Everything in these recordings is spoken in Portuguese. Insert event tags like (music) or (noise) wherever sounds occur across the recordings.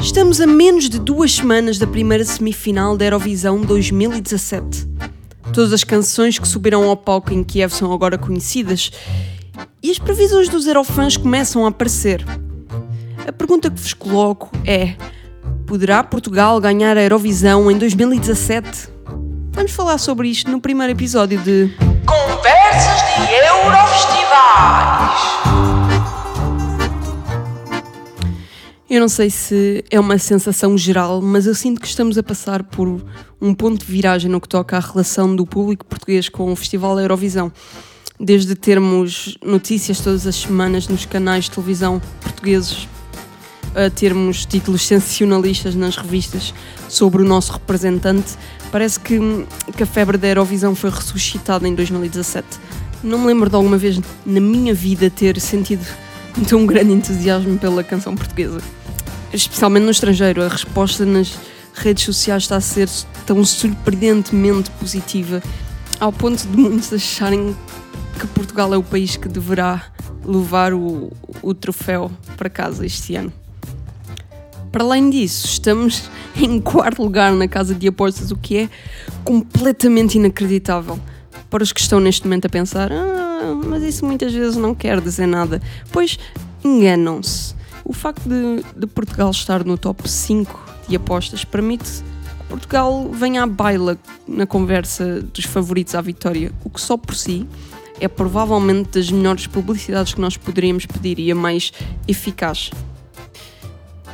Estamos a menos de duas semanas da primeira semifinal da Eurovisão 2017. Todas as canções que subiram ao palco em Kiev são agora conhecidas e as previsões dos Eurofãs começam a aparecer. A pergunta que vos coloco é: poderá Portugal ganhar a Eurovisão em 2017? Vamos falar sobre isto no primeiro episódio de Conversas de Eurofestivais. Eu não sei se é uma sensação geral, mas eu sinto que estamos a passar por um ponto de viragem no que toca à relação do público português com o Festival da Eurovisão. Desde termos notícias todas as semanas nos canais de televisão portugueses, a termos títulos sensacionalistas nas revistas sobre o nosso representante, parece que, que a febre da Eurovisão foi ressuscitada em 2017. Não me lembro de alguma vez na minha vida ter sentido tão grande entusiasmo pela canção portuguesa especialmente no estrangeiro, a resposta nas redes sociais está a ser tão surpreendentemente positiva, ao ponto de muitos acharem que Portugal é o país que deverá levar o, o troféu para casa este ano. Para além disso, estamos (laughs) em quarto lugar na casa de apostas, o que é completamente inacreditável. Para os que estão neste momento a pensar, ah, mas isso muitas vezes não quer dizer nada. Pois enganam-se. O facto de, de Portugal estar no top 5 de apostas permite que Portugal venha à baila na conversa dos favoritos à vitória, o que só por si é provavelmente das melhores publicidades que nós poderíamos pedir e a mais eficaz.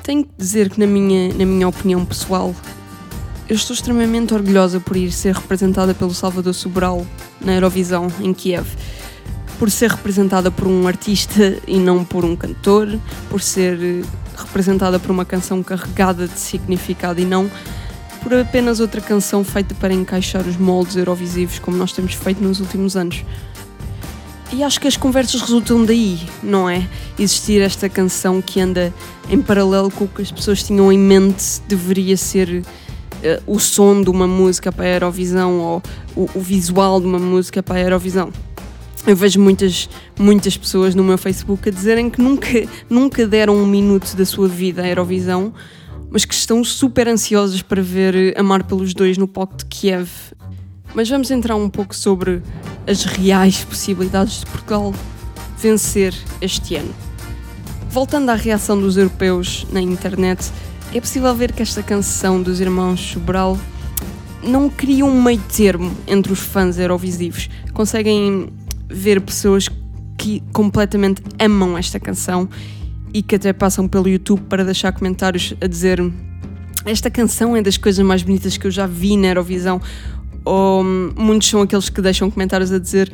Tenho que dizer que, na minha, na minha opinião pessoal, eu estou extremamente orgulhosa por ir ser representada pelo Salvador Sobral na Eurovisão, em Kiev por ser representada por um artista e não por um cantor, por ser eh, representada por uma canção carregada de significado e não por apenas outra canção feita para encaixar os moldes eurovisivos como nós temos feito nos últimos anos. E acho que as conversas resultam daí, não é? Existir esta canção que anda em paralelo com o que as pessoas tinham em mente deveria ser uh, o som de uma música para a Eurovisão ou o, o visual de uma música para a Eurovisão eu vejo muitas, muitas pessoas no meu Facebook a dizerem que nunca, nunca deram um minuto da sua vida à Eurovisão, mas que estão super ansiosas para ver Amar pelos Dois no palco de Kiev. Mas vamos entrar um pouco sobre as reais possibilidades de Portugal vencer este ano. Voltando à reação dos europeus na internet, é possível ver que esta canção dos irmãos Sobral não cria um meio termo entre os fãs eurovisivos. Conseguem ver pessoas que completamente amam esta canção e que até passam pelo YouTube para deixar comentários a dizer esta canção é das coisas mais bonitas que eu já vi na Eurovisão. Ou muitos são aqueles que deixam comentários a dizer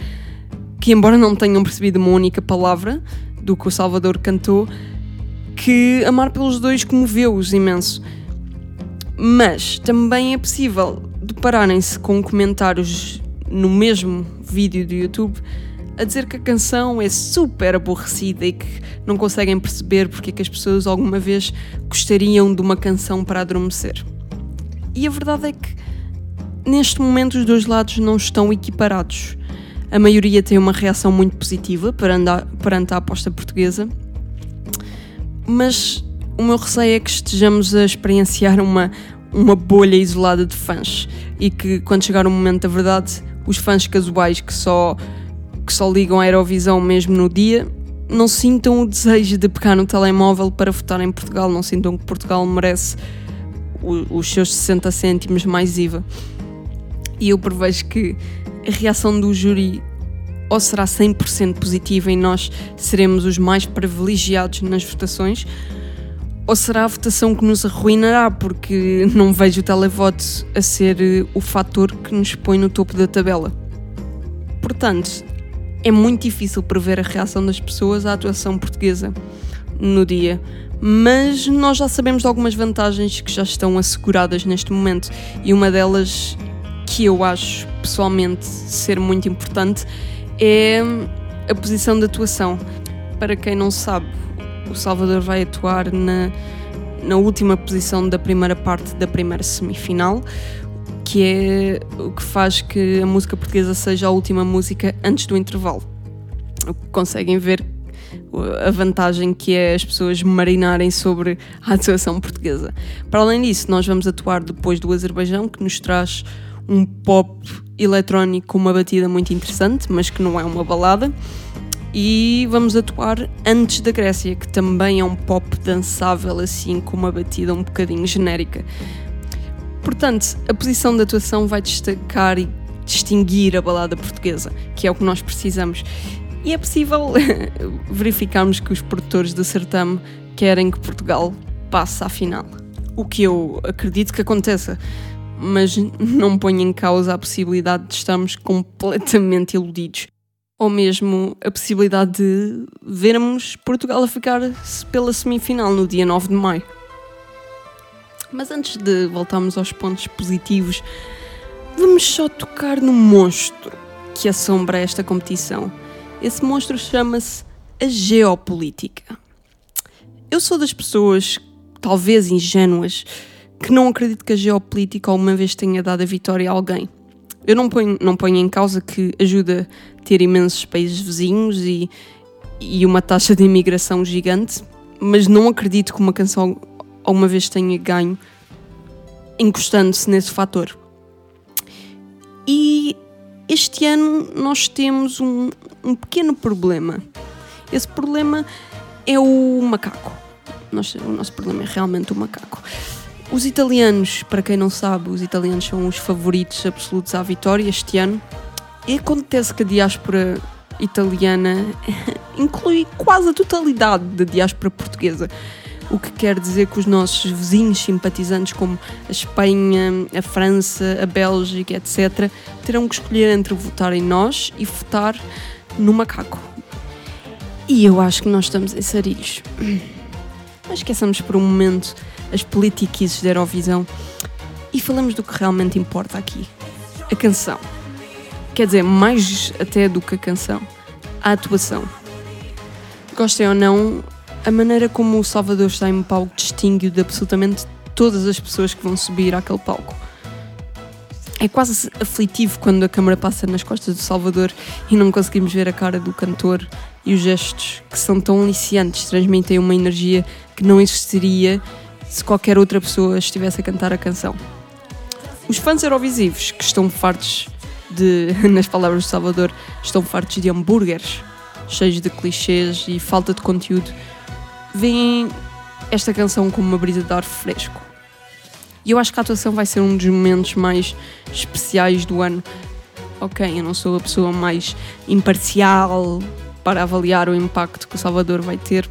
que embora não tenham percebido uma única palavra do que o Salvador cantou que Amar pelos Dois comoveu-os imenso. Mas também é possível depararem-se com comentários no mesmo vídeo do YouTube a dizer que a canção é super aborrecida e que não conseguem perceber porque é que as pessoas alguma vez gostariam de uma canção para adormecer. E a verdade é que neste momento os dois lados não estão equiparados. A maioria tem uma reação muito positiva perante a aposta portuguesa, mas o meu receio é que estejamos a experienciar uma, uma bolha isolada de fãs e que quando chegar o momento da verdade os fãs casuais que só, que só ligam a Eurovisão mesmo no dia não sintam o desejo de pegar no telemóvel para votar em Portugal, não sintam que Portugal merece o, os seus 60 cêntimos mais IVA. E eu prevejo que a reação do júri ou será 100% positiva e nós seremos os mais privilegiados nas votações, ou será a votação que nos arruinará, porque não vejo o televoto a ser eh, o fator que nos põe no topo da tabela. Portanto, é muito difícil prever a reação das pessoas à atuação portuguesa no dia, mas nós já sabemos de algumas vantagens que já estão asseguradas neste momento, e uma delas que eu acho pessoalmente ser muito importante é a posição de atuação. Para quem não sabe, o Salvador vai atuar na, na última posição da primeira parte da primeira semifinal, que é o que faz que a música portuguesa seja a última música antes do intervalo. Conseguem ver a vantagem que é as pessoas marinarem sobre a atuação portuguesa. Para além disso, nós vamos atuar depois do Azerbaijão, que nos traz um pop eletrónico com uma batida muito interessante, mas que não é uma balada. E vamos atuar antes da Grécia, que também é um pop dançável, assim, com uma batida um bocadinho genérica. Portanto, a posição de atuação vai destacar e distinguir a balada portuguesa, que é o que nós precisamos. E é possível (laughs) verificarmos que os produtores do certame querem que Portugal passe à final. O que eu acredito que aconteça, mas (laughs) não ponho em causa a possibilidade de estarmos completamente iludidos. Ou mesmo a possibilidade de vermos Portugal a ficar pela semifinal no dia 9 de maio. Mas antes de voltarmos aos pontos positivos, vamos só tocar no monstro que assombra esta competição. Esse monstro chama-se a geopolítica. Eu sou das pessoas, talvez ingênuas, que não acredito que a geopolítica alguma vez tenha dado a vitória a alguém. Eu não ponho, não ponho em causa que ajuda a ter imensos países vizinhos e, e uma taxa de imigração gigante, mas não acredito que uma canção alguma vez tenha ganho encostando-se nesse fator. E este ano nós temos um, um pequeno problema. Esse problema é o macaco. Nosso, o nosso problema é realmente o macaco. Os italianos, para quem não sabe, os italianos são os favoritos absolutos à vitória este ano. E acontece que a diáspora italiana (laughs) inclui quase a totalidade da diáspora portuguesa o que quer dizer que os nossos vizinhos simpatizantes, como a Espanha, a França, a Bélgica, etc., terão que escolher entre votar em nós e votar no macaco. E eu acho que nós estamos em sarilhos. Mas esqueçamos por um momento as politiquices da Eurovisão e falamos do que realmente importa aqui: a canção. Quer dizer, mais até do que a canção, a atuação. Gostem ou não, a maneira como o Salvador está em palco distingue-o de absolutamente todas as pessoas que vão subir àquele palco. É quase aflitivo quando a câmera passa nas costas do Salvador e não conseguimos ver a cara do cantor e os gestos que são tão aliciantes, transmitem uma energia que não existiria se qualquer outra pessoa estivesse a cantar a canção. Os fãs eurovisivos que estão fartos de, (laughs) nas palavras do Salvador, estão fartos de hambúrgueres, cheios de clichês e falta de conteúdo, veem esta canção como uma brisa de ar fresco. E eu acho que a atuação vai ser um dos momentos mais especiais do ano. Ok, eu não sou a pessoa mais imparcial para avaliar o impacto que o Salvador vai ter,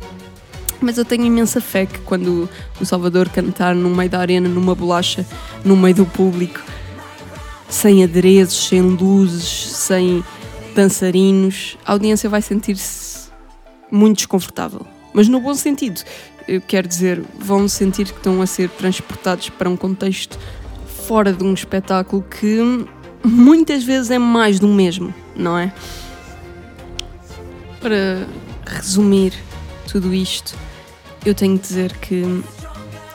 mas eu tenho imensa fé que quando o Salvador cantar no meio da arena, numa bolacha, no meio do público, sem adereços, sem luzes, sem dançarinos, a audiência vai sentir-se muito desconfortável mas no bom sentido. Eu quero dizer, vão sentir que estão a ser transportados para um contexto fora de um espetáculo que muitas vezes é mais do mesmo, não é? Para resumir tudo isto, eu tenho de dizer que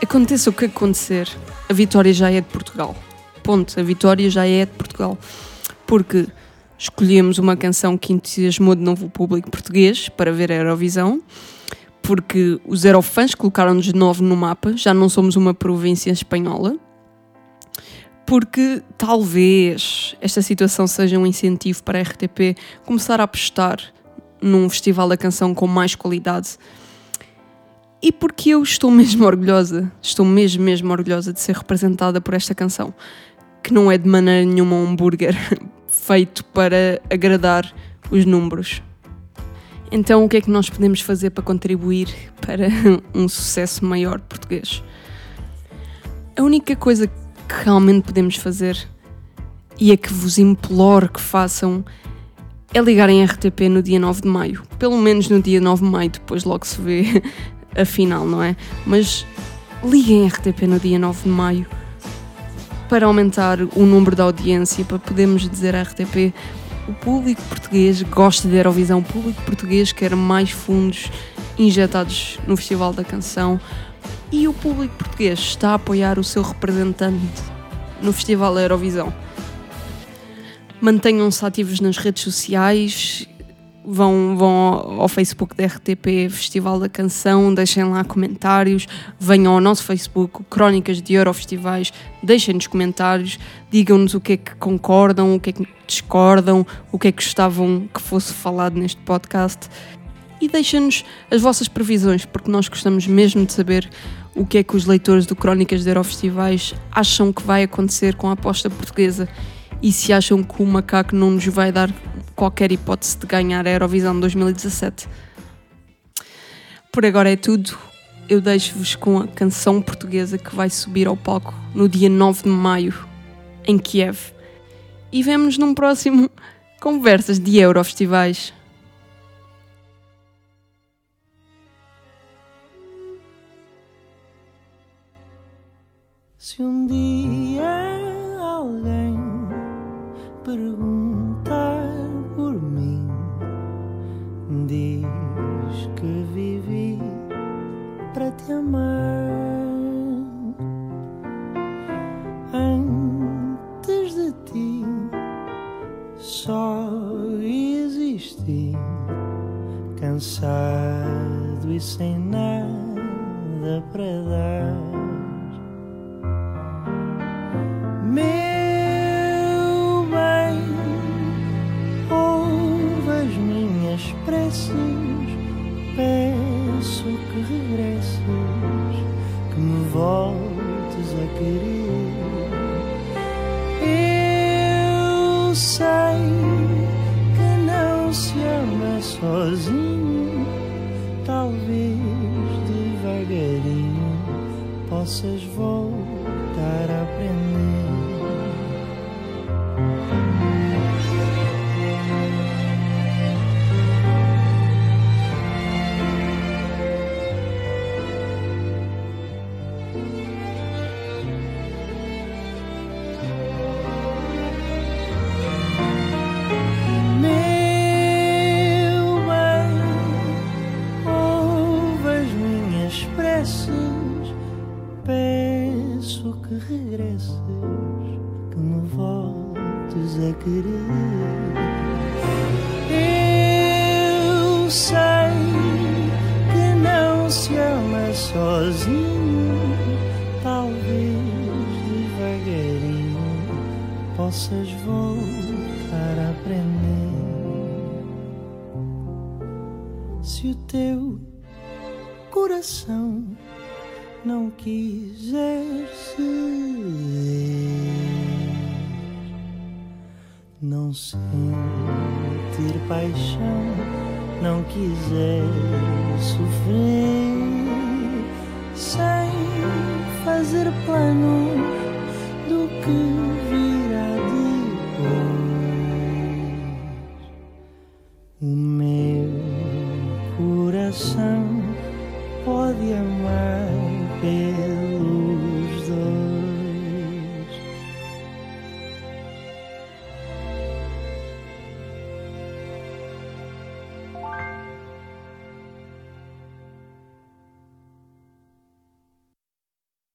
aconteça o que acontecer, a vitória já é de Portugal. Ponto, a vitória já é de Portugal. Porque escolhemos uma canção que entusiasmou de novo o público português para ver a Eurovisão porque os Eurofãs colocaram-nos de novo no mapa, já não somos uma província espanhola, porque talvez esta situação seja um incentivo para a RTP começar a apostar num festival da canção com mais qualidade. E porque eu estou mesmo orgulhosa, estou mesmo, mesmo orgulhosa de ser representada por esta canção, que não é de maneira nenhuma um hambúrguer (laughs) feito para agradar os números. Então, o que é que nós podemos fazer para contribuir para (laughs) um sucesso maior português? A única coisa que realmente podemos fazer, e é que vos imploro que façam, é ligarem a RTP no dia 9 de maio. Pelo menos no dia 9 de maio, depois logo se vê (laughs) a final, não é? Mas liguem RTP no dia 9 de maio para aumentar o número da audiência, para podermos dizer à RTP o público português gosta de Eurovisão, o público português quer mais fundos injetados no Festival da Canção e o público português está a apoiar o seu representante no Festival da Eurovisão. Mantenham-se ativos nas redes sociais, vão, vão ao Facebook da RTP Festival da Canção, deixem lá comentários, venham ao nosso Facebook, Crónicas de Eurofestivais, deixem-nos comentários, digam-nos o que é que concordam, o que é que discordam, o que é que gostavam que fosse falado neste podcast e deixem-nos as vossas previsões, porque nós gostamos mesmo de saber o que é que os leitores do Crónicas de Eurofestivais acham que vai acontecer com a aposta portuguesa e se acham que o macaco não nos vai dar qualquer hipótese de ganhar a Eurovisão 2017. Por agora é tudo. Eu deixo-vos com a canção portuguesa que vai subir ao palco no dia 9 de maio, em Kiev. E vemo-nos num próximo (laughs) Conversas de Eurofestivais. Se um dia Antes de ti, só existi, cansado e sem nada para dar. Meu bem, ouve as minhas preces, peço que regresses, voltes a querer. Eu sei que não se ama sozinho, talvez devagarinho possas voltar peço que regresses, que me voltes a querer. Eu sei que não se ama sozinho, talvez devagarinho possas voltar a aprender. Se o teu coração não quiser não sentir paixão, não quiser sofrer, sem fazer planos do que virá depois. O meu coração pode amar pela